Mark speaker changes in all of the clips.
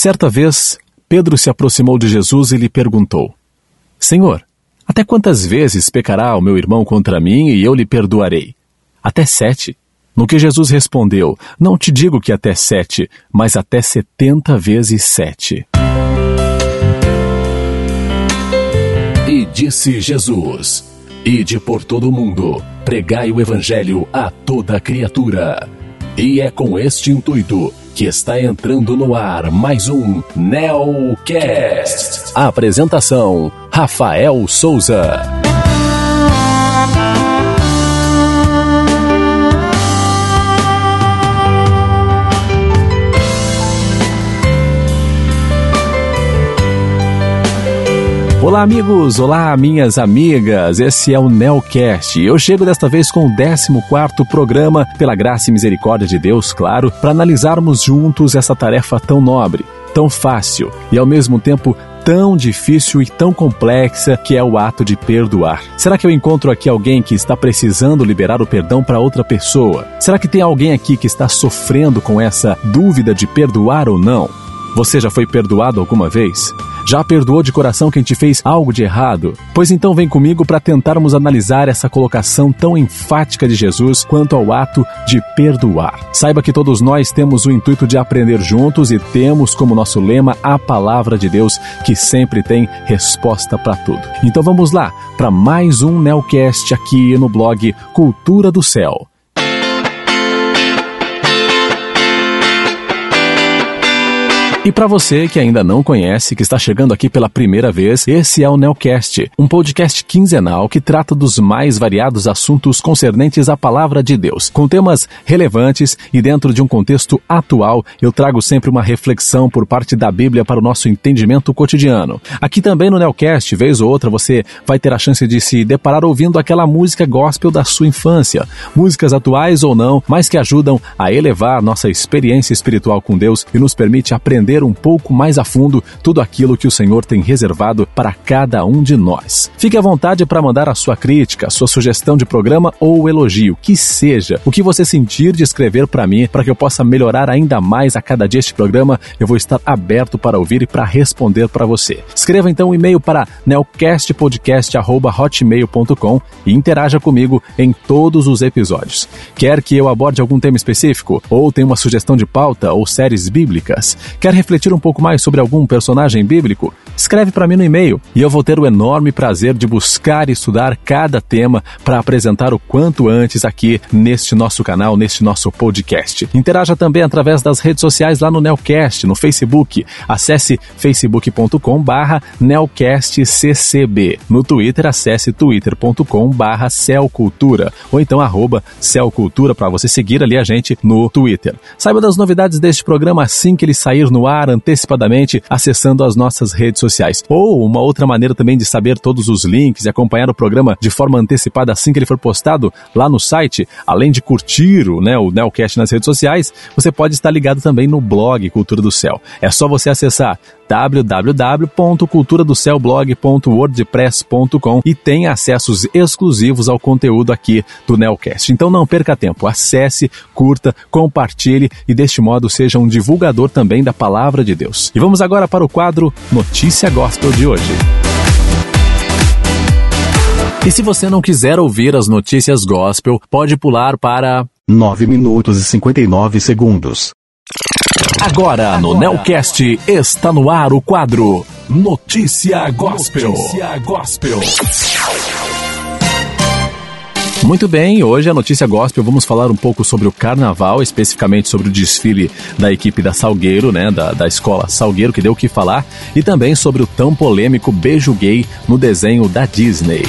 Speaker 1: Certa vez, Pedro se aproximou de Jesus e lhe perguntou: Senhor, até quantas vezes pecará o meu irmão contra mim e eu lhe perdoarei? Até sete. No que Jesus respondeu: Não te digo que até sete, mas até setenta vezes sete.
Speaker 2: E disse Jesus: Ide por todo o mundo, pregai o evangelho a toda criatura. E é com este intuito que está entrando no ar mais um Neocast. Apresentação: Rafael Souza.
Speaker 1: Olá, amigos! Olá, minhas amigas! Esse é o Nelcast. Eu chego desta vez com o 14 programa, pela graça e misericórdia de Deus, claro, para analisarmos juntos essa tarefa tão nobre, tão fácil e ao mesmo tempo tão difícil e tão complexa que é o ato de perdoar. Será que eu encontro aqui alguém que está precisando liberar o perdão para outra pessoa? Será que tem alguém aqui que está sofrendo com essa dúvida de perdoar ou não? Você já foi perdoado alguma vez? Já perdoou de coração quem te fez algo de errado? Pois então vem comigo para tentarmos analisar essa colocação tão enfática de Jesus quanto ao ato de perdoar. Saiba que todos nós temos o intuito de aprender juntos e temos como nosso lema a palavra de Deus, que sempre tem resposta para tudo. Então vamos lá para mais um Nelcast aqui no blog Cultura do Céu. E para você que ainda não conhece, que está chegando aqui pela primeira vez, esse é o Nelcast, um podcast quinzenal que trata dos mais variados assuntos concernentes à palavra de Deus, com temas relevantes e dentro de um contexto atual, eu trago sempre uma reflexão por parte da Bíblia para o nosso entendimento cotidiano. Aqui também no Nelcast, vez ou outra, você vai ter a chance de se deparar ouvindo aquela música gospel da sua infância, músicas atuais ou não, mas que ajudam a elevar nossa experiência espiritual com Deus e nos permite aprender um pouco mais a fundo tudo aquilo que o Senhor tem reservado para cada um de nós. Fique à vontade para mandar a sua crítica, a sua sugestão de programa ou elogio, que seja o que você sentir de escrever para mim, para que eu possa melhorar ainda mais a cada dia este programa. Eu vou estar aberto para ouvir e para responder para você. Escreva então um e-mail para nelcastpodcast@hotmail.com e interaja comigo em todos os episódios. Quer que eu aborde algum tema específico ou tem uma sugestão de pauta ou séries bíblicas? Quer refletir um pouco mais sobre algum personagem bíblico? Escreve para mim no e-mail e eu vou ter o enorme prazer de buscar e estudar cada tema para apresentar o quanto antes aqui neste nosso canal, neste nosso podcast. Interaja também através das redes sociais lá no Nelcast, no Facebook. Acesse facebook.com barra nelcastccb. No Twitter, acesse twitter.com barra celcultura ou então arroba celcultura para você seguir ali a gente no Twitter. Saiba das novidades deste programa assim que ele sair no ar antecipadamente acessando as nossas redes sociais. Ou uma outra maneira também de saber todos os links e acompanhar o programa de forma antecipada assim que ele for postado lá no site, além de curtir o, né, o Nelcast nas redes sociais, você pode estar ligado também no blog Cultura do Céu. É só você acessar www.culturadocelblog.wordpress.com e tem acessos exclusivos ao conteúdo aqui do Nelcast. Então não perca tempo, acesse, curta, compartilhe e deste modo seja um divulgador também da palavra de Deus. E vamos agora para o quadro Notícia Gospel de hoje. E se você não quiser ouvir as notícias gospel, pode pular para
Speaker 3: 9 minutos e 59 segundos.
Speaker 2: Agora, no Nelcast está no ar o quadro Notícia Gospel. Notícia Gospel.
Speaker 1: Muito bem, hoje a notícia gospel vamos falar um pouco sobre o carnaval, especificamente sobre o desfile da equipe da Salgueiro, né, da, da escola Salgueiro, que deu o que falar, e também sobre o tão polêmico beijo gay no desenho da Disney.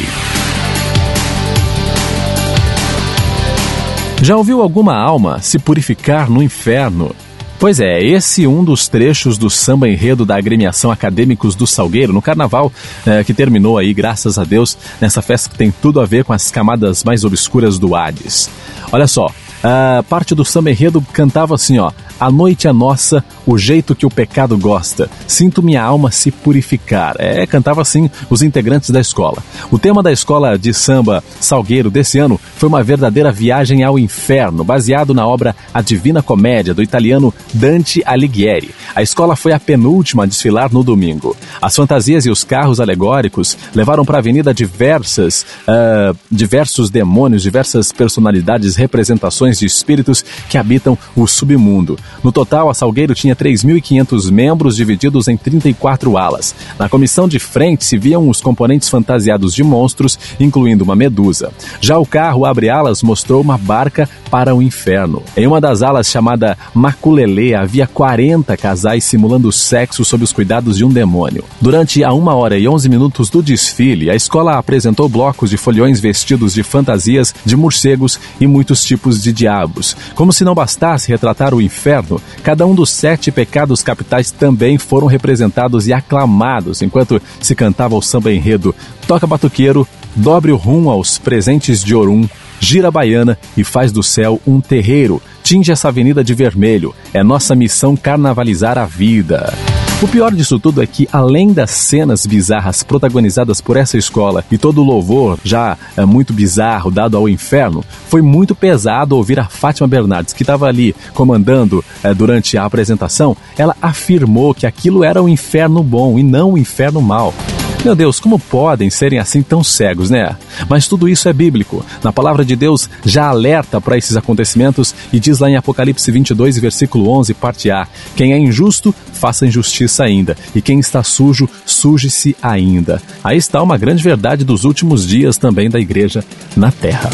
Speaker 1: Já ouviu alguma alma se purificar no inferno? Pois é, esse um dos trechos do samba enredo da agremiação Acadêmicos do Salgueiro no Carnaval, é, que terminou aí, graças a Deus, nessa festa que tem tudo a ver com as camadas mais obscuras do Hades. Olha só, a parte do samba enredo cantava assim, ó: A noite é nossa, o jeito que o pecado gosta. Sinto minha alma se purificar. É, cantava assim os integrantes da escola. O tema da escola de samba Salgueiro desse ano foi uma verdadeira viagem ao inferno, baseado na obra A Divina Comédia do italiano Dante Alighieri. A escola foi a penúltima a desfilar no domingo. As fantasias e os carros alegóricos levaram para a avenida diversas, uh, diversos demônios, diversas personalidades, representações de espíritos que habitam o submundo. No total, a Salgueiro tinha 3.500 membros divididos em 34 alas. Na comissão de frente se viam os componentes fantasiados de monstros, incluindo uma medusa. Já o carro abre alas mostrou uma barca para o inferno. Em uma das alas chamada Maculele havia 40 casais simulando sexo sob os cuidados de um demônio. Durante a 1 hora e 11 minutos do desfile, a escola apresentou blocos de foliões vestidos de fantasias de morcegos e muitos tipos de diabos. Como se não bastasse retratar o inferno, cada um dos sete pecados capitais também foram representados e aclamados enquanto se cantava o samba enredo Toca Batuqueiro, Dobre o rum aos presentes de Orum, gira a baiana e faz do céu um terreiro. Tinge essa avenida de vermelho. É nossa missão carnavalizar a vida. O pior disso tudo é que, além das cenas bizarras protagonizadas por essa escola e todo o louvor já é, muito bizarro dado ao inferno, foi muito pesado ouvir a Fátima Bernardes, que estava ali comandando é, durante a apresentação. Ela afirmou que aquilo era o um inferno bom e não o um inferno mal. Meu Deus, como podem serem assim tão cegos, né? Mas tudo isso é bíblico. Na palavra de Deus já alerta para esses acontecimentos e diz lá em Apocalipse 22, versículo 11, parte A: Quem é injusto, faça injustiça ainda, e quem está sujo, suje-se ainda. Aí está uma grande verdade dos últimos dias também da igreja na terra.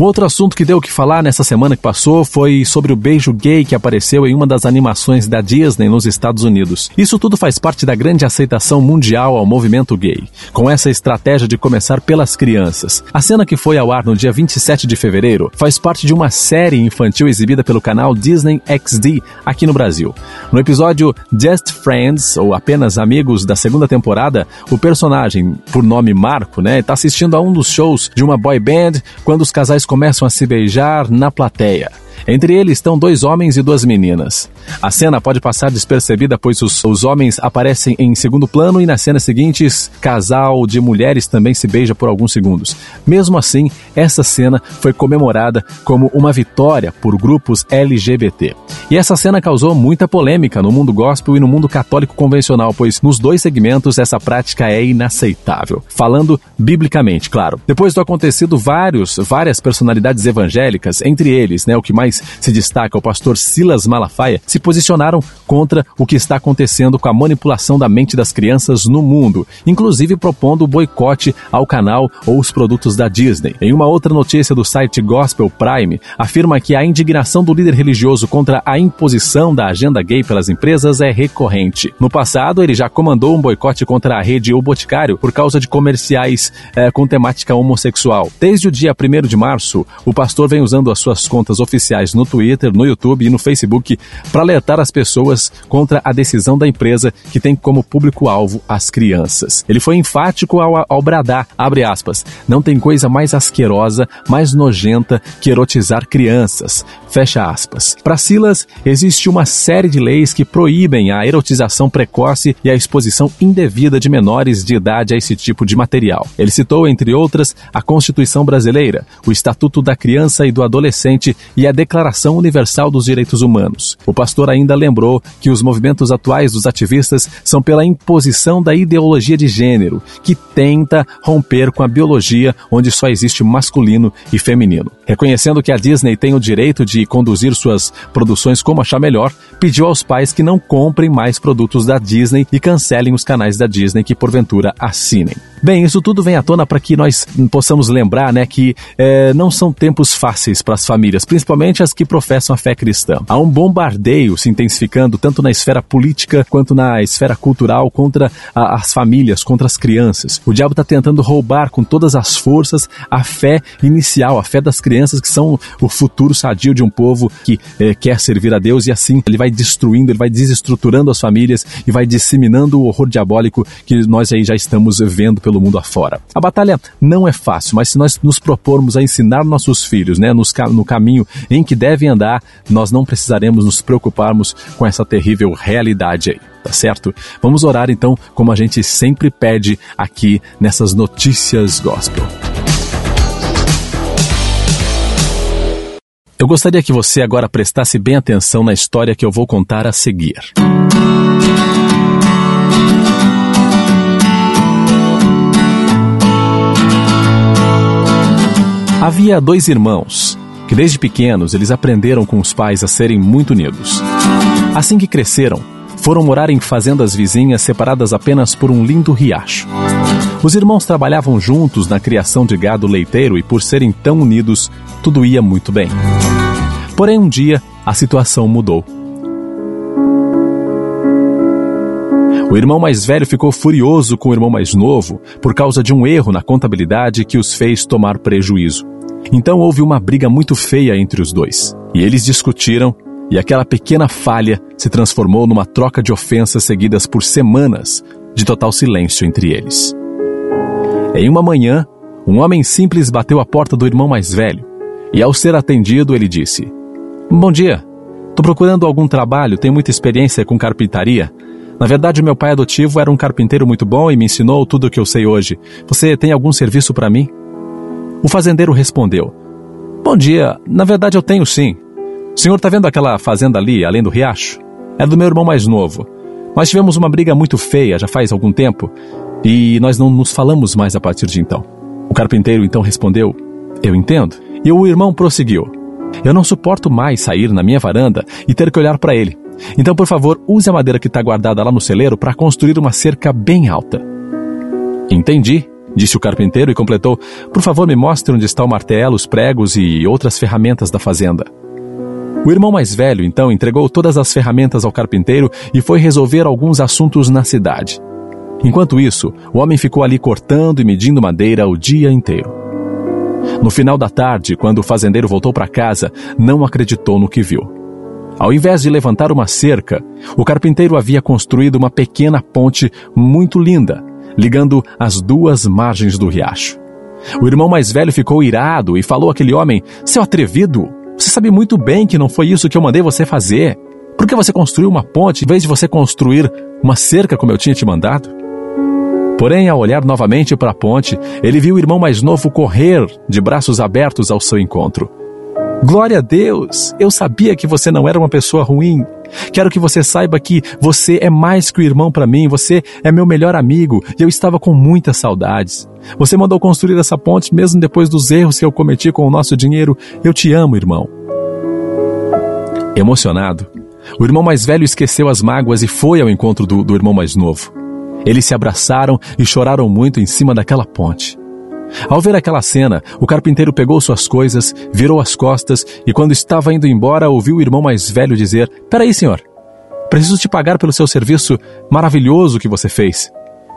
Speaker 1: Um outro assunto que deu o que falar nessa semana que passou foi sobre o beijo gay que apareceu em uma das animações da Disney nos Estados Unidos. Isso tudo faz parte da grande aceitação mundial ao movimento gay, com essa estratégia de começar pelas crianças. A cena que foi ao ar no dia 27 de fevereiro faz parte de uma série infantil exibida pelo canal Disney XD aqui no Brasil. No episódio Just Friends, ou apenas Amigos da segunda temporada, o personagem, por nome Marco, né, está assistindo a um dos shows de uma boy band quando os casais começam a se beijar na plateia. Entre eles estão dois homens e duas meninas. A cena pode passar despercebida, pois os, os homens aparecem em segundo plano e nas cenas seguintes, casal de mulheres também se beija por alguns segundos. Mesmo assim, essa cena foi comemorada como uma vitória por grupos LGBT. E essa cena causou muita polêmica no mundo gospel e no mundo católico convencional, pois nos dois segmentos essa prática é inaceitável. Falando biblicamente, claro. Depois do acontecido, vários, várias personalidades evangélicas, entre eles, né, o que mais se destaca o pastor Silas Malafaia, se posicionaram contra o que está acontecendo com a manipulação da mente das crianças no mundo, inclusive propondo boicote ao canal ou os produtos da Disney. Em uma outra notícia do site Gospel Prime, afirma que a indignação do líder religioso contra a imposição da agenda gay pelas empresas é recorrente. No passado, ele já comandou um boicote contra a rede O Boticário por causa de comerciais é, com temática homossexual. Desde o dia 1 de março, o pastor vem usando as suas contas oficiais no Twitter, no YouTube e no Facebook para alertar as pessoas contra a decisão da empresa que tem como público-alvo as crianças. Ele foi enfático ao, ao bradar, abre aspas, não tem coisa mais asquerosa, mais nojenta que erotizar crianças, fecha aspas. Para Silas, existe uma série de leis que proíbem a erotização precoce e a exposição indevida de menores de idade a esse tipo de material. Ele citou, entre outras, a Constituição Brasileira, o Estatuto da Criança e do Adolescente e a Declaração Universal dos Direitos Humanos. O pastor ainda lembrou que os movimentos atuais dos ativistas são pela imposição da ideologia de gênero, que tenta romper com a biologia onde só existe masculino e feminino. Reconhecendo que a Disney tem o direito de conduzir suas produções como achar melhor, pediu aos pais que não comprem mais produtos da Disney e cancelem os canais da Disney que porventura assinem. Bem, isso tudo vem à tona para que nós possamos lembrar né, que é, não são tempos fáceis para as famílias, principalmente as que professam a fé cristã. Há um bombardeio se intensificando tanto na esfera política quanto na esfera cultural contra a, as famílias, contra as crianças. O diabo está tentando roubar com todas as forças a fé inicial, a fé das crianças que são o futuro sadio de um povo que eh, quer servir a Deus e assim ele vai destruindo, ele vai desestruturando as famílias e vai disseminando o horror diabólico que nós aí já estamos vendo pelo mundo afora. A batalha não é fácil, mas se nós nos propormos a ensinar nossos filhos, né, nos, no caminho em que devem andar, nós não precisaremos nos preocuparmos com essa terrível realidade aí tá certo? Vamos orar então, como a gente sempre pede aqui nessas notícias gospel. Eu gostaria que você agora prestasse bem atenção na história que eu vou contar a seguir. Havia dois irmãos que desde pequenos eles aprenderam com os pais a serem muito unidos. Assim que cresceram, foram morar em fazendas vizinhas separadas apenas por um lindo riacho. Os irmãos trabalhavam juntos na criação de gado leiteiro e, por serem tão unidos, tudo ia muito bem. Porém, um dia, a situação mudou. O irmão mais velho ficou furioso com o irmão mais novo por causa de um erro na contabilidade que os fez tomar prejuízo. Então houve uma briga muito feia entre os dois. E eles discutiram e aquela pequena falha se transformou numa troca de ofensas seguidas por semanas de total silêncio entre eles. Em uma manhã, um homem simples bateu à porta do irmão mais velho e, ao ser atendido, ele disse: Bom dia, estou procurando algum trabalho, tenho muita experiência com carpintaria. Na verdade, meu pai adotivo era um carpinteiro muito bom e me ensinou tudo o que eu sei hoje. Você tem algum serviço para mim? O fazendeiro respondeu: Bom dia, na verdade eu tenho sim. Senhor está vendo aquela fazenda ali, além do riacho? É do meu irmão mais novo. Nós tivemos uma briga muito feia já faz algum tempo e nós não nos falamos mais a partir de então. O carpinteiro então respondeu: Eu entendo. E o irmão prosseguiu: Eu não suporto mais sair na minha varanda e ter que olhar para ele. Então, por favor, use a madeira que está guardada lá no celeiro para construir uma cerca bem alta. Entendi, disse o carpinteiro e completou: Por favor, me mostre onde está o martelo, os pregos e outras ferramentas da fazenda. O irmão mais velho, então, entregou todas as ferramentas ao carpinteiro e foi resolver alguns assuntos na cidade. Enquanto isso, o homem ficou ali cortando e medindo madeira o dia inteiro. No final da tarde, quando o fazendeiro voltou para casa, não acreditou no que viu. Ao invés de levantar uma cerca, o carpinteiro havia construído uma pequena ponte muito linda, ligando as duas margens do riacho. O irmão mais velho ficou irado e falou àquele homem: Seu atrevido, você sabe muito bem que não foi isso que eu mandei você fazer. Por que você construiu uma ponte em vez de você construir uma cerca como eu tinha te mandado? Porém, ao olhar novamente para a ponte, ele viu o irmão mais novo correr de braços abertos ao seu encontro. Glória a Deus! Eu sabia que você não era uma pessoa ruim. Quero que você saiba que você é mais que o irmão para mim, você é meu melhor amigo e eu estava com muitas saudades. Você mandou construir essa ponte mesmo depois dos erros que eu cometi com o nosso dinheiro. Eu te amo, irmão. Emocionado, o irmão mais velho esqueceu as mágoas e foi ao encontro do, do irmão mais novo. Eles se abraçaram e choraram muito em cima daquela ponte. Ao ver aquela cena, o carpinteiro pegou suas coisas, virou as costas e, quando estava indo embora, ouviu o irmão mais velho dizer: Peraí, senhor, preciso te pagar pelo seu serviço maravilhoso que você fez.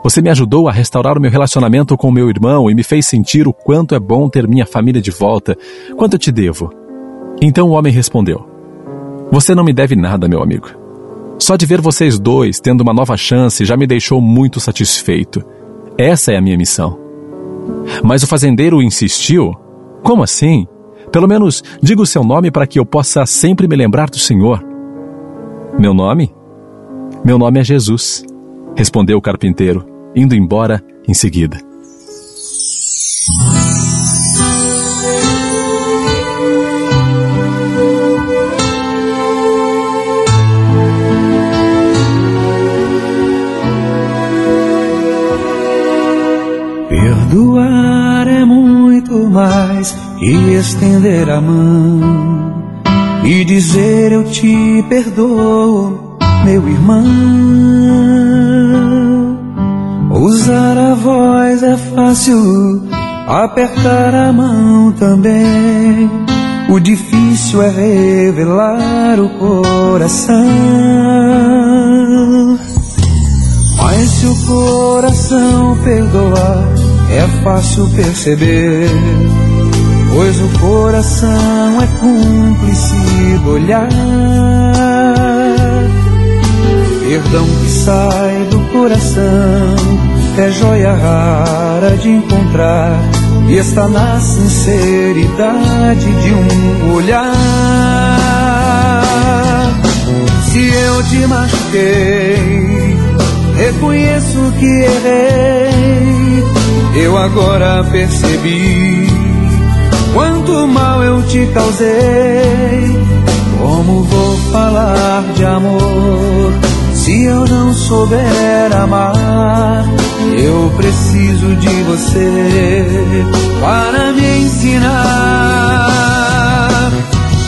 Speaker 1: Você me ajudou a restaurar o meu relacionamento com meu irmão e me fez sentir o quanto é bom ter minha família de volta. Quanto eu te devo? Então o homem respondeu: Você não me deve nada, meu amigo. Só de ver vocês dois tendo uma nova chance já me deixou muito satisfeito. Essa é a minha missão. Mas o fazendeiro insistiu: Como assim? Pelo menos diga o seu nome para que eu possa sempre me lembrar do Senhor. Meu nome? Meu nome é Jesus, respondeu o carpinteiro indo embora em seguida.
Speaker 4: Mais que estender a mão e dizer eu te perdoo, meu irmão. Usar a voz é fácil, apertar a mão também. O difícil é revelar o coração. Mas se o coração perdoar, é fácil perceber pois o coração é cúmplice do olhar. Perdão que sai do coração é joia rara de encontrar e está na sinceridade de um olhar. Se eu te machuquei, reconheço que errei. Eu agora percebi quanto mal eu te causei. Como vou falar de amor se eu não souber amar? Eu preciso de você para me ensinar.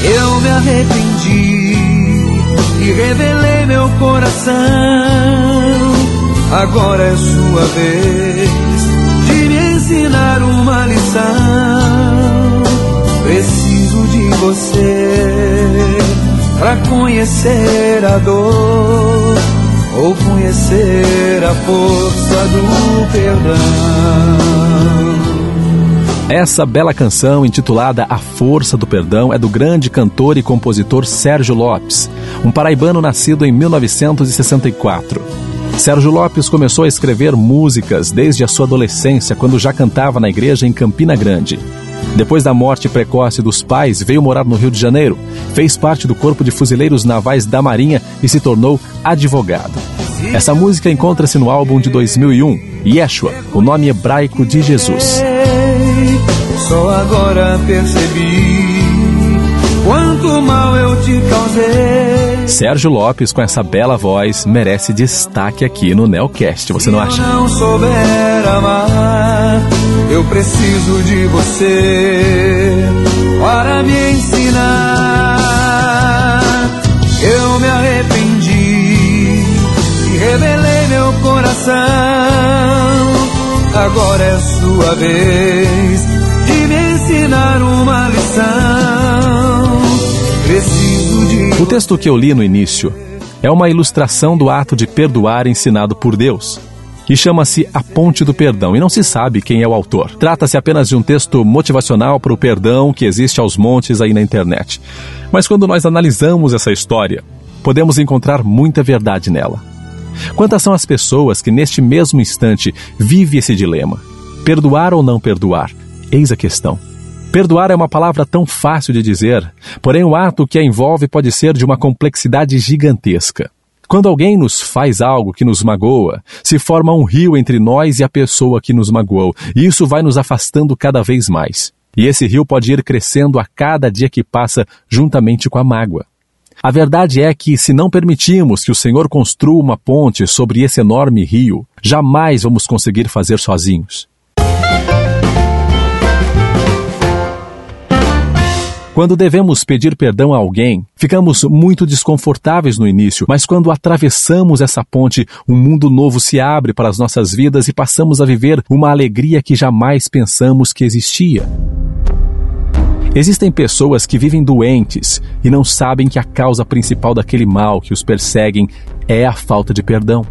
Speaker 4: Eu me arrependi e revelei meu coração. Agora é sua vez de me ensinar uma lição. Você para conhecer a dor ou conhecer a força do perdão.
Speaker 1: Essa bela canção, intitulada A Força do Perdão, é do grande cantor e compositor Sérgio Lopes, um paraibano nascido em 1964. Sérgio Lopes começou a escrever músicas desde a sua adolescência, quando já cantava na igreja em Campina Grande. Depois da morte precoce dos pais, veio morar no Rio de Janeiro, fez parte do Corpo de Fuzileiros Navais da Marinha e se tornou advogado. Essa música encontra-se no álbum de 2001, Yeshua, o nome hebraico de Jesus.
Speaker 4: Só agora percebi quanto mal eu te causei.
Speaker 1: Sérgio Lopes, com essa bela voz, merece destaque aqui no Neocast, você não acha?
Speaker 4: Se eu não souber amar, eu preciso de você para me ensinar. Eu me arrependi e revelei meu coração. Agora é sua vez de me ensinar uma lição. Preciso de
Speaker 1: O texto que eu li no início é uma ilustração do ato de perdoar ensinado por Deus, que chama-se A Ponte do Perdão, e não se sabe quem é o autor. Trata-se apenas de um texto motivacional para o perdão que existe aos montes aí na internet. Mas quando nós analisamos essa história, podemos encontrar muita verdade nela. Quantas são as pessoas que neste mesmo instante vivem esse dilema? Perdoar ou não perdoar? Eis a questão. Perdoar é uma palavra tão fácil de dizer, porém o ato que a envolve pode ser de uma complexidade gigantesca. Quando alguém nos faz algo que nos magoa, se forma um rio entre nós e a pessoa que nos magoou, e isso vai nos afastando cada vez mais. E esse rio pode ir crescendo a cada dia que passa juntamente com a mágoa. A verdade é que, se não permitirmos que o Senhor construa uma ponte sobre esse enorme rio, jamais vamos conseguir fazer sozinhos. Quando devemos pedir perdão a alguém, ficamos muito desconfortáveis no início, mas quando atravessamos essa ponte, um mundo novo se abre para as nossas vidas e passamos a viver uma alegria que jamais pensamos que existia. Existem pessoas que vivem doentes e não sabem que a causa principal daquele mal que os perseguem é a falta de perdão.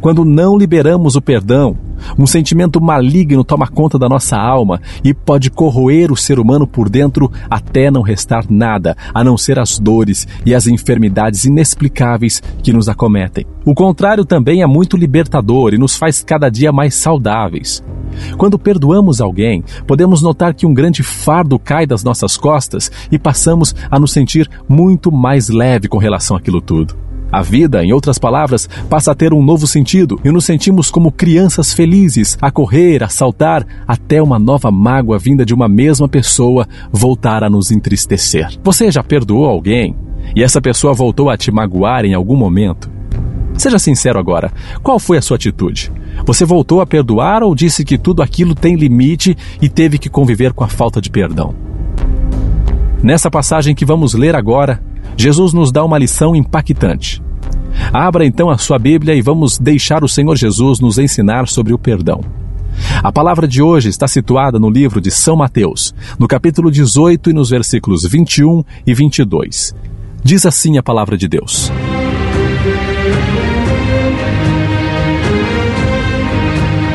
Speaker 1: Quando não liberamos o perdão, um sentimento maligno toma conta da nossa alma e pode corroer o ser humano por dentro até não restar nada, a não ser as dores e as enfermidades inexplicáveis que nos acometem. O contrário também é muito libertador e nos faz cada dia mais saudáveis. Quando perdoamos alguém, podemos notar que um grande fardo cai das nossas costas e passamos a nos sentir muito mais leve com relação àquilo tudo. A vida, em outras palavras, passa a ter um novo sentido e nos sentimos como crianças felizes a correr, a saltar, até uma nova mágoa vinda de uma mesma pessoa voltar a nos entristecer. Você já perdoou alguém e essa pessoa voltou a te magoar em algum momento? Seja sincero agora, qual foi a sua atitude? Você voltou a perdoar ou disse que tudo aquilo tem limite e teve que conviver com a falta de perdão? Nessa passagem que vamos ler agora, Jesus nos dá uma lição impactante. Abra então a sua Bíblia e vamos deixar o Senhor Jesus nos ensinar sobre o perdão. A palavra de hoje está situada no livro de São Mateus, no capítulo 18 e nos versículos 21 e 22. Diz assim a palavra de Deus.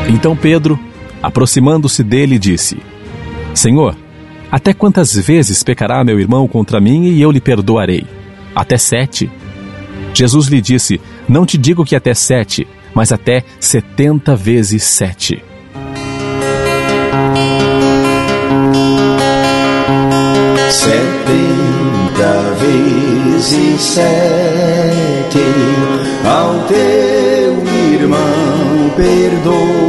Speaker 1: Então Pedro, aproximando-se dele, disse: Senhor, Até quantas vezes pecará meu irmão contra mim e eu lhe perdoarei? Até sete. Jesus lhe disse: Não te digo que até sete, mas até setenta vezes sete.
Speaker 5: Setenta vezes sete ao teu irmão perdoa.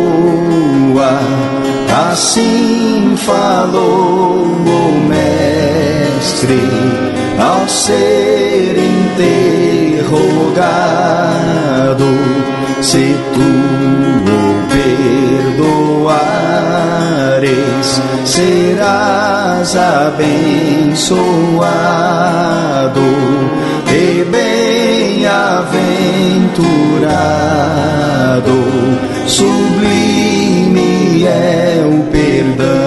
Speaker 5: Assim falou o Mestre ao ser interrogado se tu o perdoares, serás abençoado e bem-aventurado. Sublime é o perdão.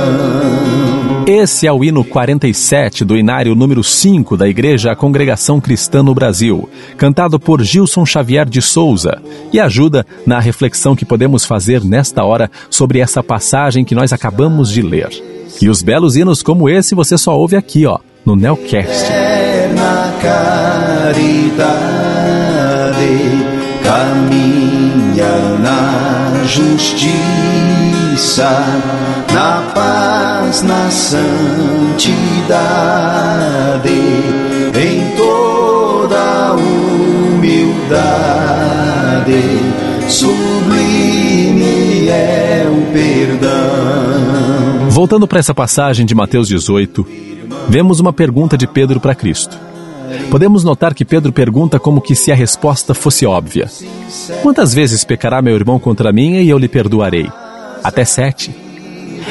Speaker 1: Esse é o hino 47 do Inário número 5 da Igreja Congregação Cristã no Brasil, cantado por Gilson Xavier de Souza, e ajuda na reflexão que podemos fazer nesta hora sobre essa passagem que nós acabamos de ler. E os belos hinos como esse você só ouve aqui, ó, no Nelcast.
Speaker 5: Na caridade caminha na justiça, na paz, na santidade, em toda humildade, sublime é o perdão.
Speaker 1: Voltando para essa passagem de Mateus 18, vemos uma pergunta de Pedro para Cristo. Podemos notar que Pedro pergunta como que se a resposta fosse óbvia. Quantas vezes pecará meu irmão contra mim e eu lhe perdoarei? Até sete.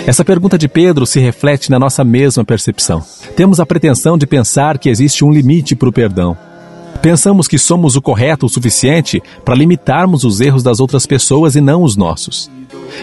Speaker 1: Essa pergunta de Pedro se reflete na nossa mesma percepção. Temos a pretensão de pensar que existe um limite para o perdão. Pensamos que somos o correto o suficiente para limitarmos os erros das outras pessoas e não os nossos.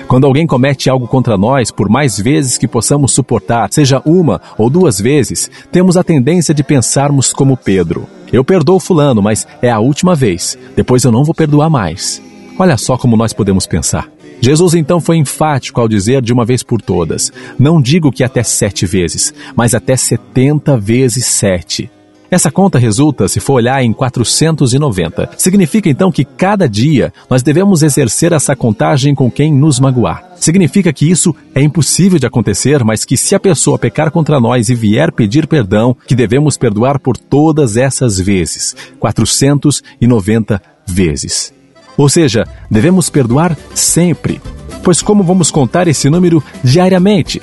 Speaker 1: Quando alguém comete algo contra nós, por mais vezes que possamos suportar, seja uma ou duas vezes, temos a tendência de pensarmos como Pedro. Eu perdoo Fulano, mas é a última vez. Depois eu não vou perdoar mais. Olha só como nós podemos pensar. Jesus então foi enfático ao dizer de uma vez por todas: Não digo que até sete vezes, mas até setenta vezes sete. Essa conta resulta, se for olhar, em 490. Significa então que cada dia nós devemos exercer essa contagem com quem nos magoar. Significa que isso é impossível de acontecer, mas que se a pessoa pecar contra nós e vier pedir perdão, que devemos perdoar por todas essas vezes 490 vezes. Ou seja, devemos perdoar sempre. Pois como vamos contar esse número diariamente?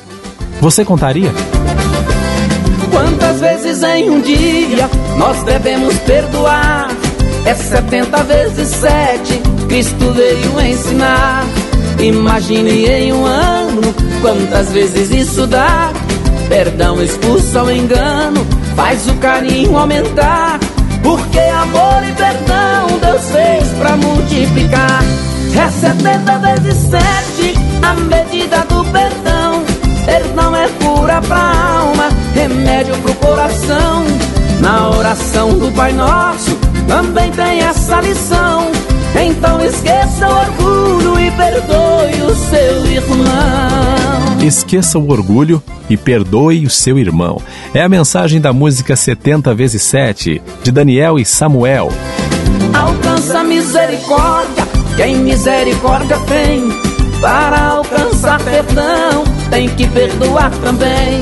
Speaker 1: Você contaria?
Speaker 6: Quantas vezes em um dia nós devemos perdoar? É 70 vezes 7, Cristo veio ensinar. Imagine em um ano quantas vezes isso dá. Perdão expulsa o engano, faz o carinho aumentar. Porque amor e perdão Deus fez pra multiplicar. É 70 vezes 7, a medida do perdão. Perdão é cura pra alma, remédio pro coração. Na oração do Pai Nosso também tem essa lição. Então esqueça o orgulho e perdoe o seu irmão.
Speaker 1: Esqueça o orgulho e perdoe o seu irmão. É a mensagem da música 70 vezes 7 de Daniel e Samuel.
Speaker 6: Alcança misericórdia, quem misericórdia tem. Para alcançar perdão, tem que perdoar também.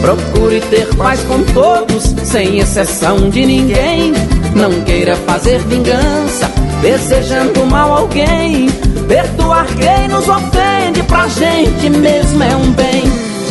Speaker 6: Procure ter paz com todos, sem exceção de ninguém. Não queira fazer vingança, desejando mal alguém. Perdoar quem nos ofende, pra gente mesmo é um bem.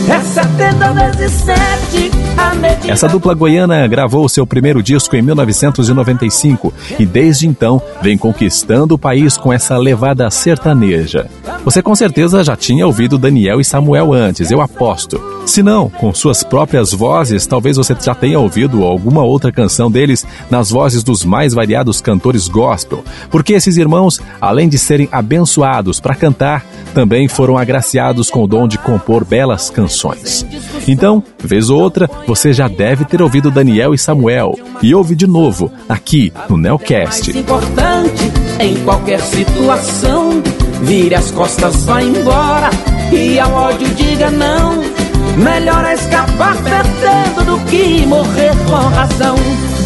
Speaker 6: É 70 vezes 7, a medida...
Speaker 1: Essa dupla goiana gravou seu primeiro disco em 1995 e desde então vem conquistando o país com essa levada sertaneja. Você com certeza já tinha ouvido Daniel e Samuel antes, eu aposto. Se não, com suas próprias vozes, talvez você já tenha ouvido alguma outra canção deles nas vozes dos mais variados cantores gospel, porque esses irmãos, além de serem abençoados para cantar, também foram agraciados com o dom de compor belas canções. Então, vez ou outra, você já deve ter ouvido Daniel e Samuel e ouve de novo aqui no Nelcast.
Speaker 6: mais importante em qualquer situação. Vire as costas, vá embora e ao ódio diga não. Melhor é escapar perdendo do que morrer com razão.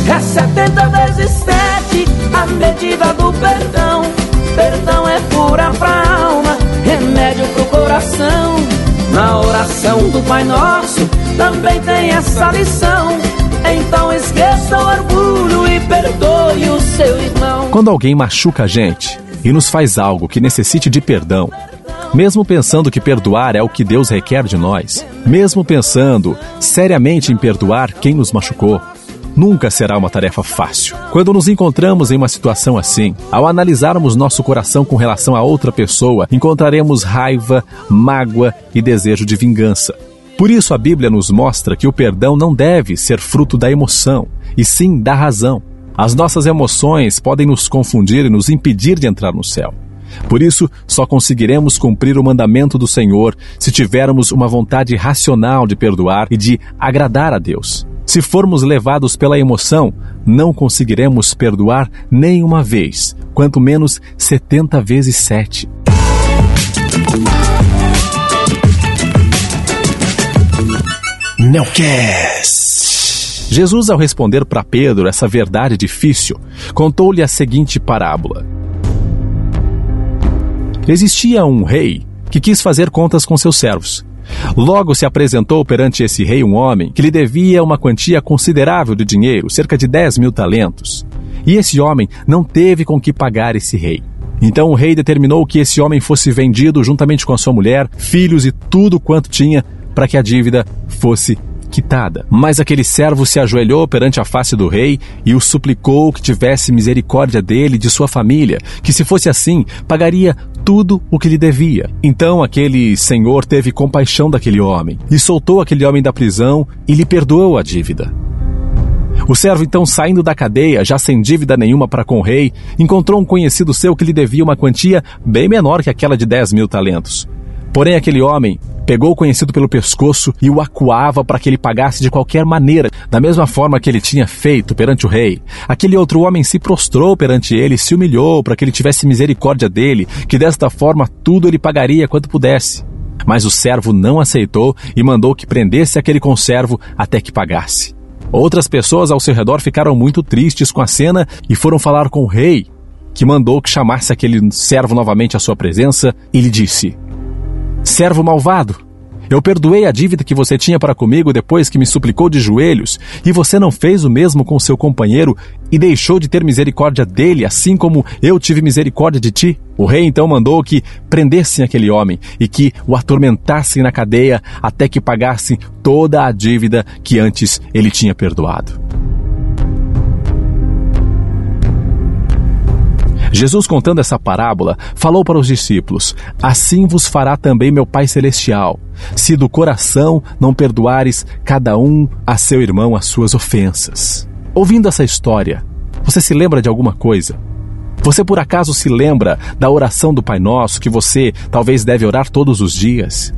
Speaker 6: É 70 vezes 7 a medida do perdão. Perdão é cura pra alma, remédio pro coração. Na oração do Pai Nosso também tem essa lição. Então esqueça o orgulho e perdoe o seu irmão.
Speaker 1: Quando alguém machuca a gente e nos faz algo que necessite de perdão, mesmo pensando que perdoar é o que Deus requer de nós, mesmo pensando seriamente em perdoar quem nos machucou, nunca será uma tarefa fácil. Quando nos encontramos em uma situação assim, ao analisarmos nosso coração com relação a outra pessoa, encontraremos raiva, mágoa e desejo de vingança. Por isso a Bíblia nos mostra que o perdão não deve ser fruto da emoção, e sim da razão. As nossas emoções podem nos confundir e nos impedir de entrar no céu. Por isso, só conseguiremos cumprir o mandamento do Senhor se tivermos uma vontade racional de perdoar e de agradar a Deus. Se formos levados pela emoção, não conseguiremos perdoar nem uma vez, quanto menos 70 vezes 7. Nelcast. Jesus, ao responder para Pedro essa verdade difícil, contou-lhe a seguinte parábola. Existia um rei que quis fazer contas com seus servos. Logo se apresentou perante esse rei um homem que lhe devia uma quantia considerável de dinheiro, cerca de 10 mil talentos. E esse homem não teve com que pagar esse rei. Então o rei determinou que esse homem fosse vendido juntamente com a sua mulher, filhos e tudo quanto tinha, para que a dívida fosse quitada. Mas aquele servo se ajoelhou perante a face do rei e o suplicou que tivesse misericórdia dele e de sua família, que se fosse assim, pagaria tudo o que lhe devia. Então aquele senhor teve compaixão daquele homem e soltou aquele homem da prisão e lhe perdoou a dívida. O servo, então, saindo da cadeia, já sem dívida nenhuma para com o rei, encontrou um conhecido seu que lhe devia uma quantia bem menor que aquela de 10 mil talentos. Porém, aquele homem pegou o conhecido pelo pescoço e o acuava para que ele pagasse de qualquer maneira, da mesma forma que ele tinha feito perante o rei. Aquele outro homem se prostrou perante ele, se humilhou para que ele tivesse misericórdia dele, que desta forma tudo ele pagaria quanto pudesse. Mas o servo não aceitou e mandou que prendesse aquele conservo até que pagasse. Outras pessoas ao seu redor ficaram muito tristes com a cena e foram falar com o rei, que mandou que chamasse aquele servo novamente à sua presença e lhe disse: Servo malvado, eu perdoei a dívida que você tinha para comigo depois que me suplicou de joelhos, e você não fez o mesmo com seu companheiro e deixou de ter misericórdia dele, assim como eu tive misericórdia de ti? O rei então mandou que prendessem aquele homem e que o atormentassem na cadeia até que pagassem toda a dívida que antes ele tinha perdoado. Jesus, contando essa parábola, falou para os discípulos: Assim vos fará também meu Pai Celestial, se do coração não perdoares cada um a seu irmão as suas ofensas. Ouvindo essa história, você se lembra de alguma coisa? Você por acaso se lembra da oração do Pai Nosso que você talvez deve orar todos os dias?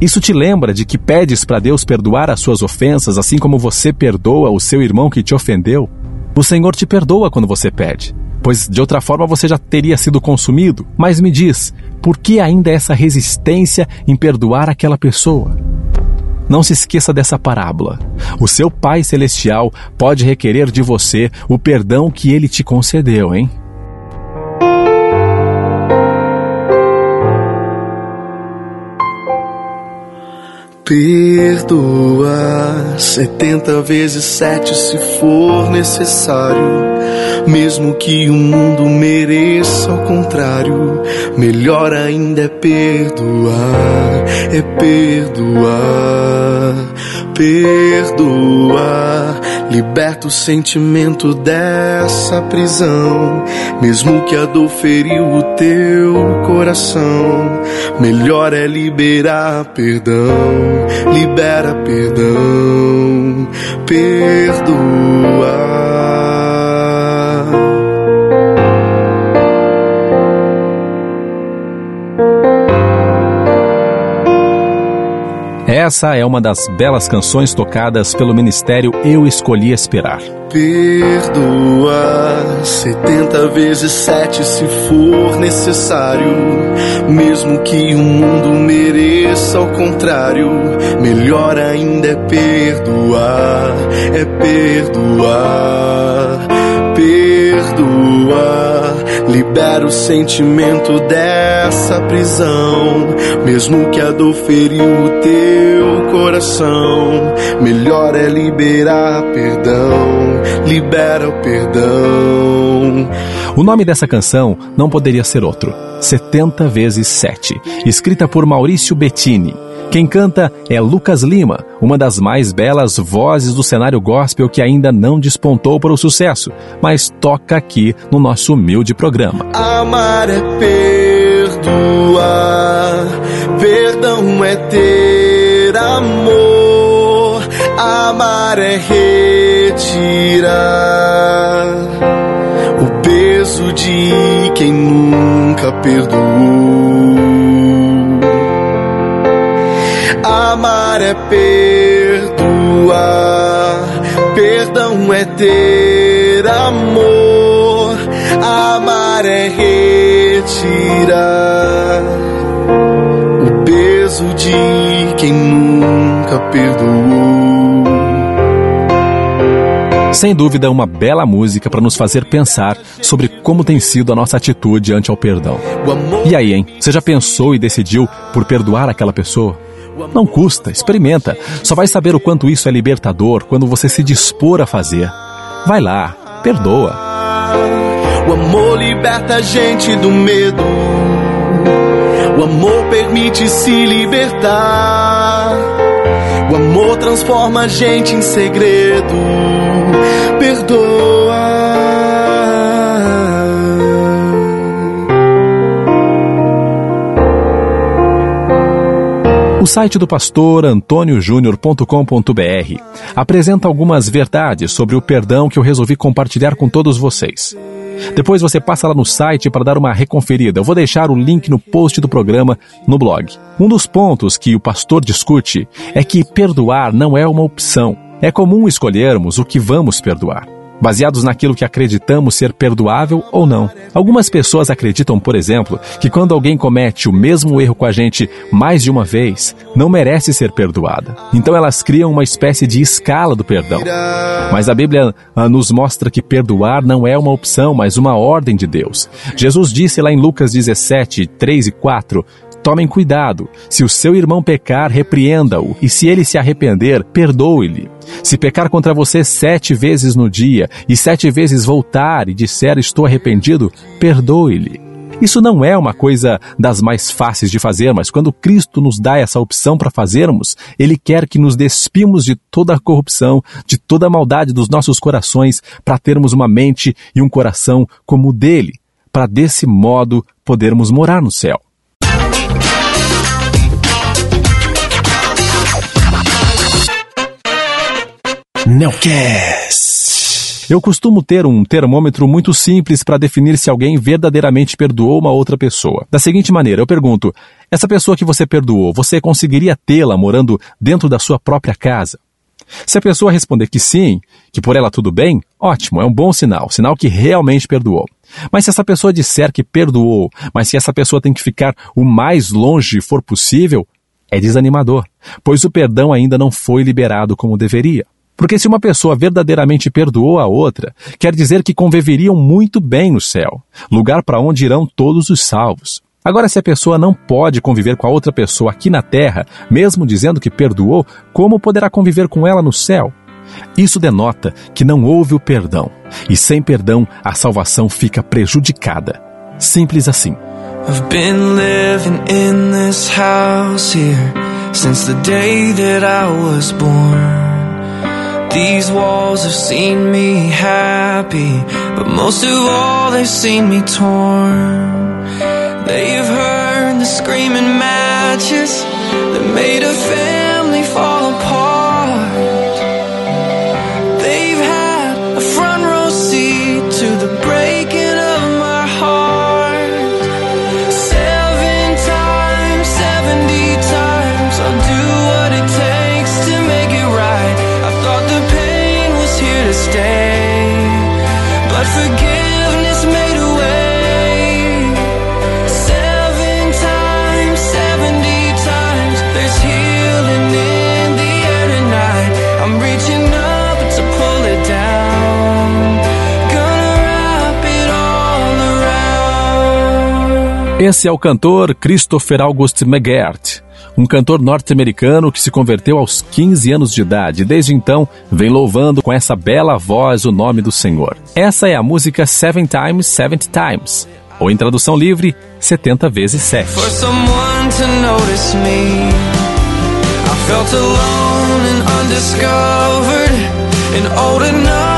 Speaker 1: Isso te lembra de que pedes para Deus perdoar as suas ofensas, assim como você perdoa o seu irmão que te ofendeu? O Senhor te perdoa quando você pede pois de outra forma você já teria sido consumido. Mas me diz, por que ainda essa resistência em perdoar aquela pessoa? Não se esqueça dessa parábola. O seu Pai Celestial pode requerer de você o perdão que ele te concedeu, hein?
Speaker 7: Perdoa setenta vezes sete se for necessário mesmo que o mundo mereça ao contrário, melhor ainda é perdoar, é perdoar, perdoar. Liberta o sentimento dessa prisão, mesmo que a dor feriu o teu coração. Melhor é liberar perdão, libera perdão, perdoar.
Speaker 1: Essa é uma das belas canções tocadas pelo ministério Eu Escolhi Esperar.
Speaker 7: perdoar setenta vezes sete se for necessário, mesmo que o mundo mereça ao contrário. Melhor ainda é perdoar, é perdoar, perdoar. Libera o sentimento dessa prisão, mesmo que a dor feriu o teu coração. Melhor é liberar perdão, libera o perdão.
Speaker 1: O nome dessa canção não poderia ser outro: 70 vezes 7, escrita por Maurício Bettini. Quem canta é Lucas Lima, uma das mais belas vozes do cenário gospel que ainda não despontou para o sucesso, mas toca aqui no nosso humilde programa.
Speaker 7: Amar é perdoar, perdão é ter amor, amar é retirar o peso de quem nunca perdoou. Amar é perdoar, perdão é ter amor, amar é retirar o peso de quem nunca perdoou.
Speaker 1: Sem dúvida, uma bela música para nos fazer pensar sobre como tem sido a nossa atitude ante ao perdão. E aí, hein? Você já pensou e decidiu por perdoar aquela pessoa? Não custa, experimenta. Só vai saber o quanto isso é libertador quando você se dispor a fazer. Vai lá, perdoa.
Speaker 7: O amor liberta a gente do medo. O amor permite se libertar. O amor transforma a gente em segredo. Perdoa.
Speaker 1: O site do pastor antoniojúnior.com.br apresenta algumas verdades sobre o perdão que eu resolvi compartilhar com todos vocês. Depois você passa lá no site para dar uma reconferida. Eu vou deixar o link no post do programa no blog. Um dos pontos que o pastor discute é que perdoar não é uma opção. É comum escolhermos o que vamos perdoar baseados naquilo que acreditamos ser perdoável ou não. Algumas pessoas acreditam, por exemplo, que quando alguém comete o mesmo erro com a gente mais de uma vez, não merece ser perdoada. Então elas criam uma espécie de escala do perdão. Mas a Bíblia ah, nos mostra que perdoar não é uma opção, mas uma ordem de Deus. Jesus disse lá em Lucas 17, 3 e 4: Tomem cuidado. Se o seu irmão pecar, repreenda-o, e se ele se arrepender, perdoe-lhe. Se pecar contra você sete vezes no dia, e sete vezes voltar e disser estou arrependido, perdoe-lhe. Isso não é uma coisa das mais fáceis de fazer, mas quando Cristo nos dá essa opção para fazermos, Ele quer que nos despimos de toda a corrupção, de toda a maldade dos nossos corações, para termos uma mente e um coração como o dele, para desse modo podermos morar no céu. Nelcast. Eu costumo ter um termômetro muito simples para definir se alguém verdadeiramente perdoou uma outra pessoa. Da seguinte maneira, eu pergunto: essa pessoa que você perdoou, você conseguiria tê-la morando dentro da sua própria casa? Se a pessoa responder que sim, que por ela tudo bem, ótimo, é um bom sinal, sinal que realmente perdoou. Mas se essa pessoa disser que perdoou, mas se essa pessoa tem que ficar o mais longe for possível, é desanimador, pois o perdão ainda não foi liberado como deveria. Porque se uma pessoa verdadeiramente perdoou a outra, quer dizer que conviveriam muito bem no céu, lugar para onde irão todos os salvos. Agora, se a pessoa não pode conviver com a outra pessoa aqui na terra, mesmo dizendo que perdoou, como poderá conviver com ela no céu? Isso denota que não houve o perdão, e sem perdão a salvação fica prejudicada. Simples assim. I've been living in this house here since the day that I was born. These walls have seen me happy, but most of all, they've seen me torn. They've heard the screaming matches that made a family Esse é o cantor Christopher August McGirt, um cantor norte-americano que se converteu aos 15 anos de idade e desde então vem louvando com essa bela voz o nome do Senhor. Essa é a música Seven Times, Seventy Times, ou em tradução livre, 70 vezes 7.
Speaker 8: when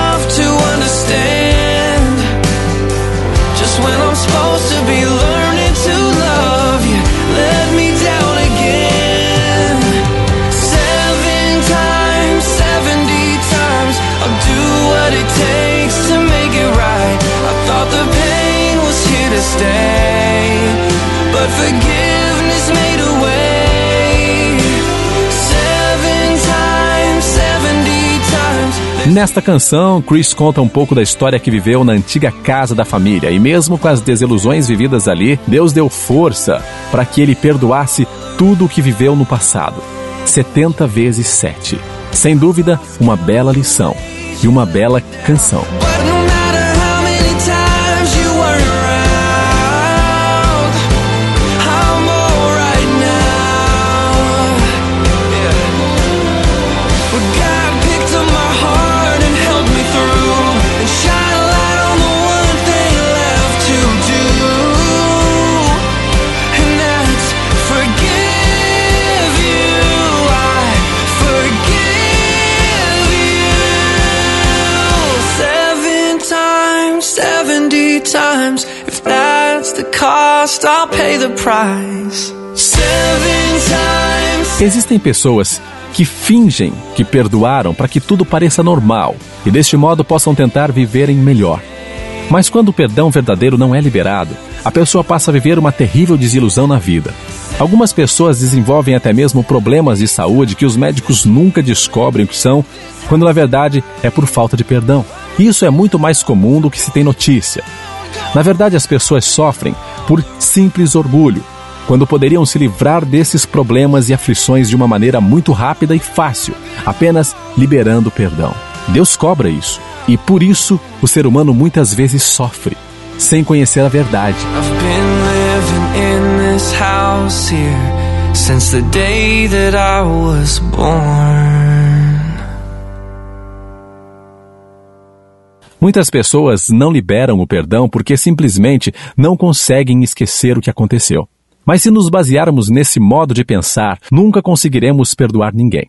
Speaker 1: Nesta canção, Chris conta um pouco da história que viveu na antiga casa da família e mesmo com as desilusões vividas ali, Deus deu força para que ele perdoasse tudo o que viveu no passado. 70 vezes 7. Sem dúvida, uma bela lição e uma bela canção.
Speaker 8: Pay the price.
Speaker 1: Existem pessoas que fingem que perdoaram para que tudo pareça normal e deste modo possam tentar viverem melhor. Mas quando o perdão verdadeiro não é liberado, a pessoa passa a viver uma terrível desilusão na vida. Algumas pessoas desenvolvem até mesmo problemas de saúde que os médicos nunca descobrem que são, quando na verdade é por falta de perdão. Isso é muito mais comum do que se tem notícia. Na verdade, as pessoas sofrem por simples orgulho, quando poderiam se livrar desses problemas e aflições de uma maneira muito rápida e fácil, apenas liberando perdão. Deus cobra isso, e por isso o ser humano muitas vezes sofre, sem conhecer a verdade. since the day that I was born. Muitas pessoas não liberam o perdão porque simplesmente não conseguem esquecer o que aconteceu. Mas se nos basearmos nesse modo de pensar, nunca conseguiremos perdoar ninguém.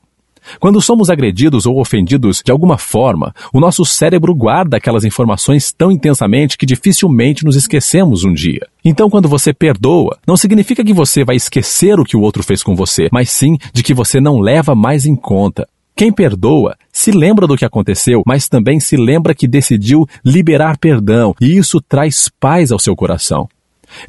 Speaker 1: Quando somos agredidos ou ofendidos de alguma forma, o nosso cérebro guarda aquelas informações tão intensamente que dificilmente nos esquecemos um dia. Então, quando você perdoa, não significa que você vai esquecer o que o outro fez com você, mas sim de que você não leva mais em conta. Quem perdoa se lembra do que aconteceu, mas também se lembra que decidiu liberar perdão, e isso traz paz ao seu coração.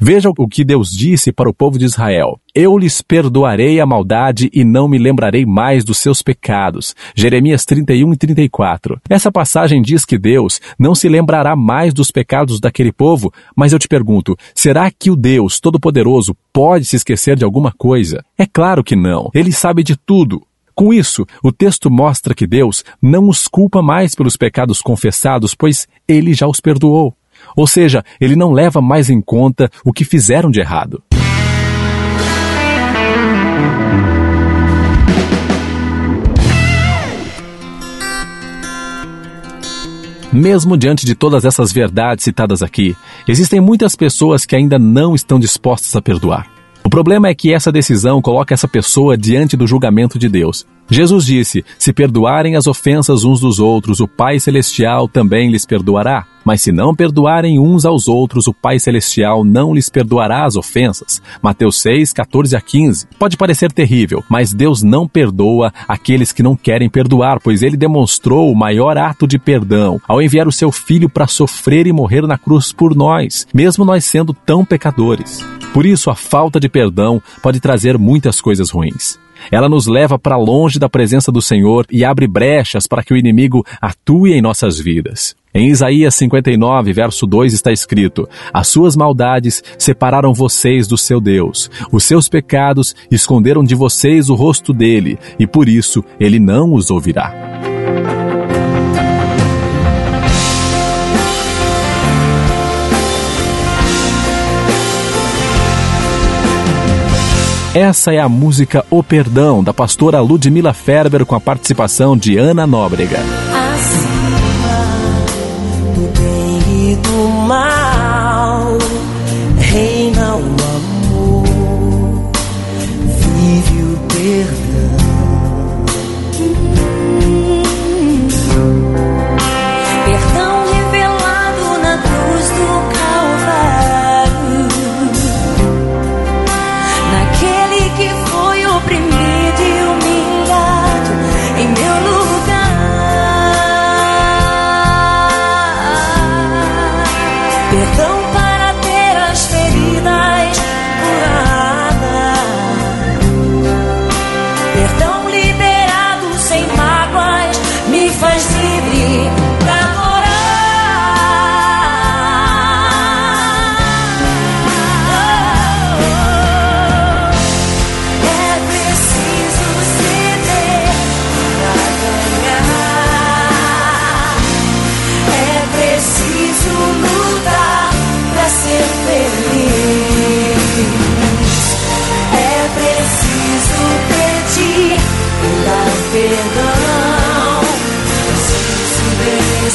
Speaker 1: Veja o que Deus disse para o povo de Israel: Eu lhes perdoarei a maldade e não me lembrarei mais dos seus pecados. Jeremias 31 e 34. Essa passagem diz que Deus não se lembrará mais dos pecados daquele povo, mas eu te pergunto: será que o Deus Todo-Poderoso pode se esquecer de alguma coisa? É claro que não. Ele sabe de tudo. Com isso, o texto mostra que Deus não os culpa mais pelos pecados confessados, pois ele já os perdoou. Ou seja, ele não leva mais em conta o que fizeram de errado. Mesmo diante de todas essas verdades citadas aqui, existem muitas pessoas que ainda não estão dispostas a perdoar. O problema é que essa decisão coloca essa pessoa diante do julgamento de Deus. Jesus disse: Se perdoarem as ofensas uns dos outros, o Pai Celestial também lhes perdoará. Mas se não perdoarem uns aos outros, o Pai Celestial não lhes perdoará as ofensas. Mateus 6, 14 a 15. Pode parecer terrível, mas Deus não perdoa aqueles que não querem perdoar, pois ele demonstrou o maior ato de perdão ao enviar o seu filho para sofrer e morrer na cruz por nós, mesmo nós sendo tão pecadores. Por isso, a falta de perdão pode trazer muitas coisas ruins. Ela nos leva para longe da presença do Senhor e abre brechas para que o inimigo atue em nossas vidas. Em Isaías 59, verso 2 está escrito: As suas maldades separaram vocês do seu Deus, os seus pecados esconderam de vocês o rosto dele, e por isso ele não os ouvirá. Essa é a música O Perdão, da pastora Ludmila Ferber, com a participação de Ana Nóbrega.
Speaker 9: Acima do bem e do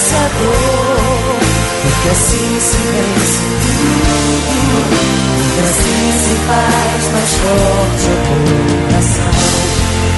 Speaker 9: vencer a dor, porque assim se vence tudo. E assim se faz mais forte o coração.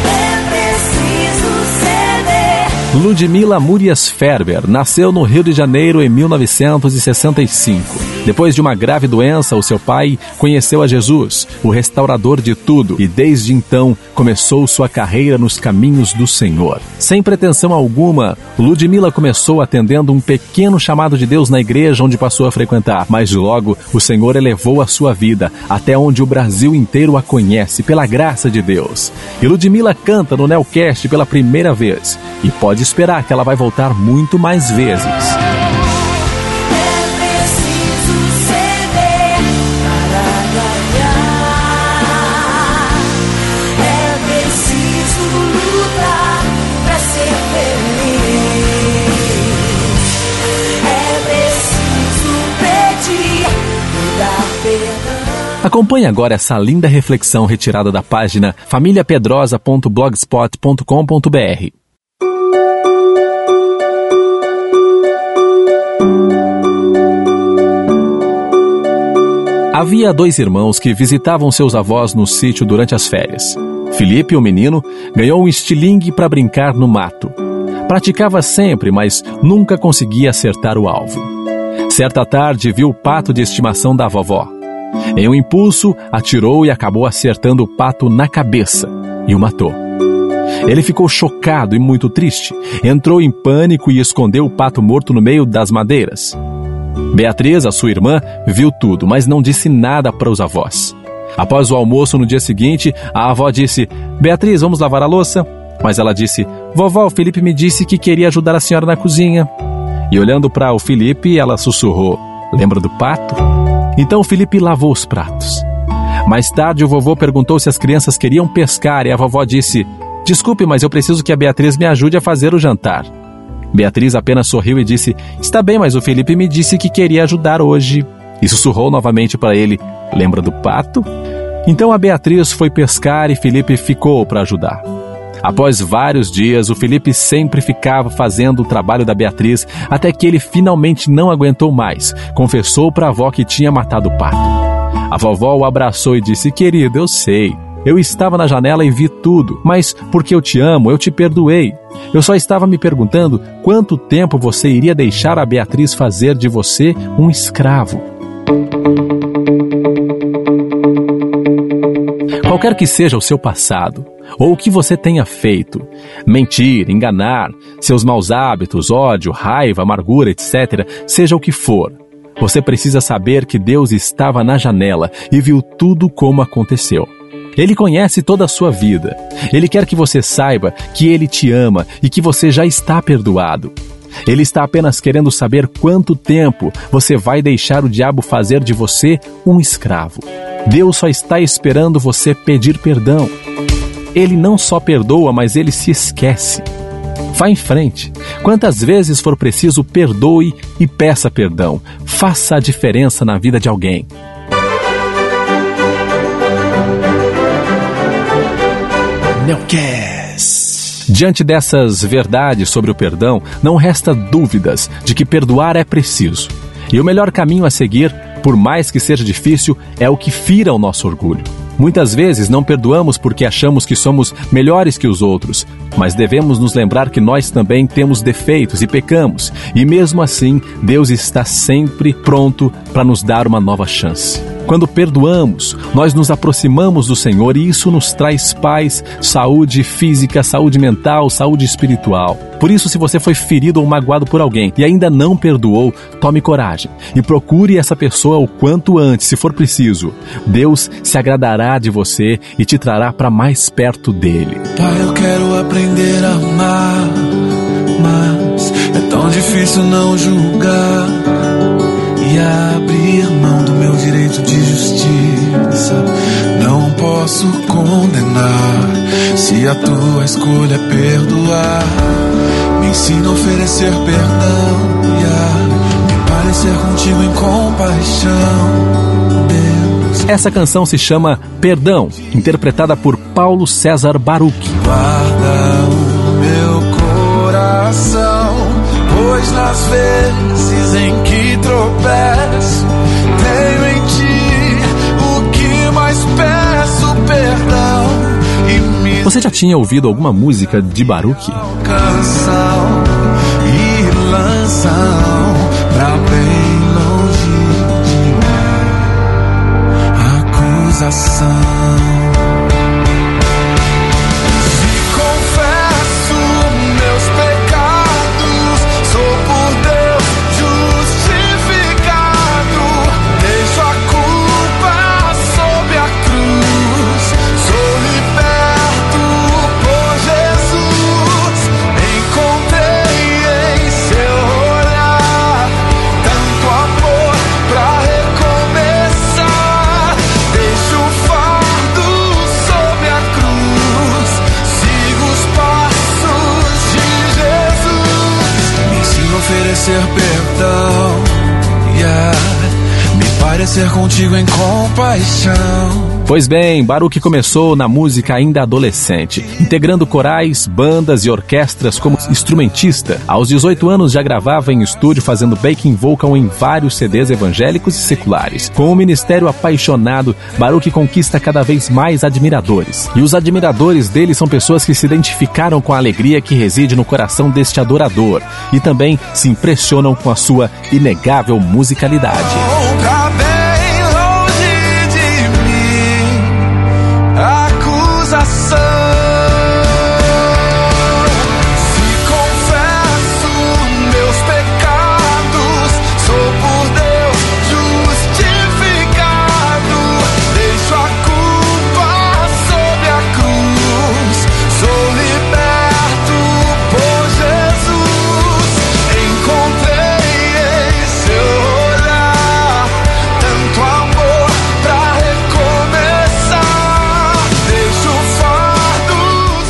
Speaker 9: É preciso ceder.
Speaker 1: Ludmila Murias Ferber nasceu no Rio de Janeiro em 1965. Depois de uma grave doença, o seu pai conheceu a Jesus, o restaurador de tudo, e desde então começou sua carreira nos caminhos do Senhor. Sem pretensão alguma, Ludmila começou atendendo um pequeno chamado de Deus na igreja onde passou a frequentar, mas logo o Senhor elevou a sua vida até onde o Brasil inteiro a conhece pela graça de Deus. E Ludmila canta no Nelcast pela primeira vez e pode esperar que ela vai voltar muito mais vezes. Acompanhe agora essa linda reflexão retirada da página famíliapedrosa.blogspot.com.br. Havia dois irmãos que visitavam seus avós no sítio durante as férias. Felipe, o menino, ganhou um estilingue para brincar no mato. Praticava sempre, mas nunca conseguia acertar o alvo. Certa tarde, viu o pato de estimação da vovó. Em um impulso, atirou e acabou acertando o pato na cabeça e o matou. Ele ficou chocado e muito triste. Entrou em pânico e escondeu o pato morto no meio das madeiras. Beatriz, a sua irmã, viu tudo, mas não disse nada para os avós. Após o almoço no dia seguinte, a avó disse: Beatriz, vamos lavar a louça? Mas ela disse: Vovó, o Felipe me disse que queria ajudar a senhora na cozinha. E olhando para o Felipe, ela sussurrou: Lembra do pato? Então Felipe lavou os pratos. Mais tarde, o vovô perguntou se as crianças queriam pescar e a vovó disse: Desculpe, mas eu preciso que a Beatriz me ajude a fazer o jantar. Beatriz apenas sorriu e disse: Está bem, mas o Felipe me disse que queria ajudar hoje. E sussurrou novamente para ele: Lembra do pato? Então a Beatriz foi pescar e Felipe ficou para ajudar. Após vários dias, o Felipe sempre ficava fazendo o trabalho da Beatriz até que ele finalmente não aguentou mais. Confessou para a avó que tinha matado o pato. A vovó o abraçou e disse: Querido, eu sei. Eu estava na janela e vi tudo, mas porque eu te amo, eu te perdoei. Eu só estava me perguntando quanto tempo você iria deixar a Beatriz fazer de você um escravo. Qualquer que seja o seu passado, ou o que você tenha feito, mentir, enganar, seus maus hábitos, ódio, raiva, amargura, etc., seja o que for, Você precisa saber que Deus estava na janela e viu tudo como aconteceu. Ele conhece toda a sua vida. Ele quer que você saiba que ele te ama e que você já está perdoado. Ele está apenas querendo saber quanto tempo você vai deixar o diabo fazer de você um escravo. Deus só está esperando você pedir perdão. Ele não só perdoa, mas ele se esquece. Vá em frente. Quantas vezes for preciso, perdoe e peça perdão. Faça a diferença na vida de alguém. Nelcast. Diante dessas verdades sobre o perdão, não resta dúvidas de que perdoar é preciso. E o melhor caminho a seguir, por mais que seja difícil, é o que fira o nosso orgulho. Muitas vezes não perdoamos porque achamos que somos melhores que os outros, mas devemos nos lembrar que nós também temos defeitos e pecamos, e mesmo assim, Deus está sempre pronto para nos dar uma nova chance. Quando perdoamos, nós nos aproximamos do Senhor e isso nos traz paz, saúde física, saúde mental, saúde espiritual. Por isso, se você foi ferido ou magoado por alguém e ainda não perdoou, tome coragem e procure essa pessoa o quanto antes, se for preciso. Deus se agradará de você e te trará para mais perto dele.
Speaker 4: Pai, eu quero aprender a amar, mas é tão difícil não julgar e abrir mão do direito de justiça. Não posso condenar se a tua escolha é perdoar. Me ensina a oferecer perdão e a me parecer contigo em compaixão. Deus.
Speaker 1: Essa canção se chama Perdão, interpretada por Paulo César Baruch.
Speaker 4: Guarda o meu coração, pois nas vezes em que tropeço, mais peço perdão e me
Speaker 1: Você já tinha ouvido alguma música de Baruch?
Speaker 4: canção contigo em compaixão.
Speaker 1: Pois bem, Baruch começou na música ainda adolescente, integrando corais, bandas e orquestras como instrumentista. Aos 18 anos já gravava em estúdio fazendo backing vocal em vários CDs evangélicos e seculares. Com um ministério apaixonado, Baruch conquista cada vez mais admiradores. E os admiradores dele são pessoas que se identificaram com a alegria que reside no coração deste adorador e também se impressionam com a sua inegável musicalidade.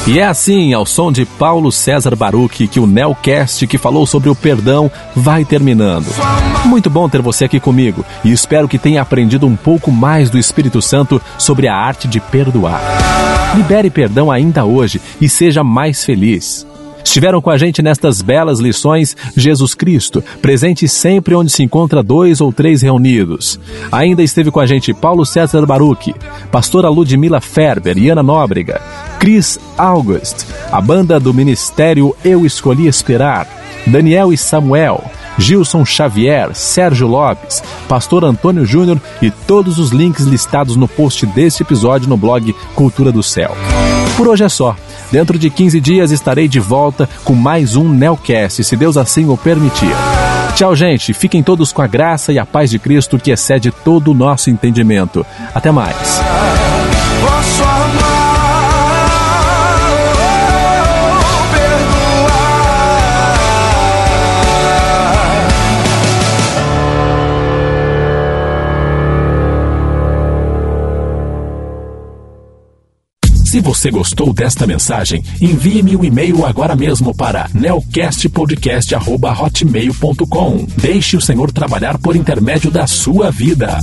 Speaker 1: E é assim, ao som de Paulo César Baruch, que o Nelcast que falou sobre o perdão vai terminando. Muito bom ter você aqui comigo e espero que tenha aprendido um pouco mais do Espírito Santo sobre a arte de perdoar. Libere perdão ainda hoje e seja mais feliz. Estiveram com a gente nestas belas lições Jesus Cristo, presente sempre onde se encontra dois ou três reunidos. Ainda esteve com a gente Paulo César Baruch, pastora Ludmila Ferber e Ana Nóbrega, Chris August, a banda do ministério Eu Escolhi Esperar, Daniel e Samuel, Gilson Xavier, Sérgio Lopes, Pastor Antônio Júnior e todos os links listados no post deste episódio no blog Cultura do Céu. Por hoje é só. Dentro de 15 dias estarei de volta com mais um Nelcast, se Deus assim o permitir.
Speaker 4: Tchau, gente. Fiquem todos com a graça e a paz de Cristo que excede todo o nosso entendimento. Até mais.
Speaker 1: Se você gostou desta mensagem, envie-me um e-mail agora mesmo para neocastpodcast.hotmail.com. Deixe o Senhor trabalhar por intermédio da sua vida.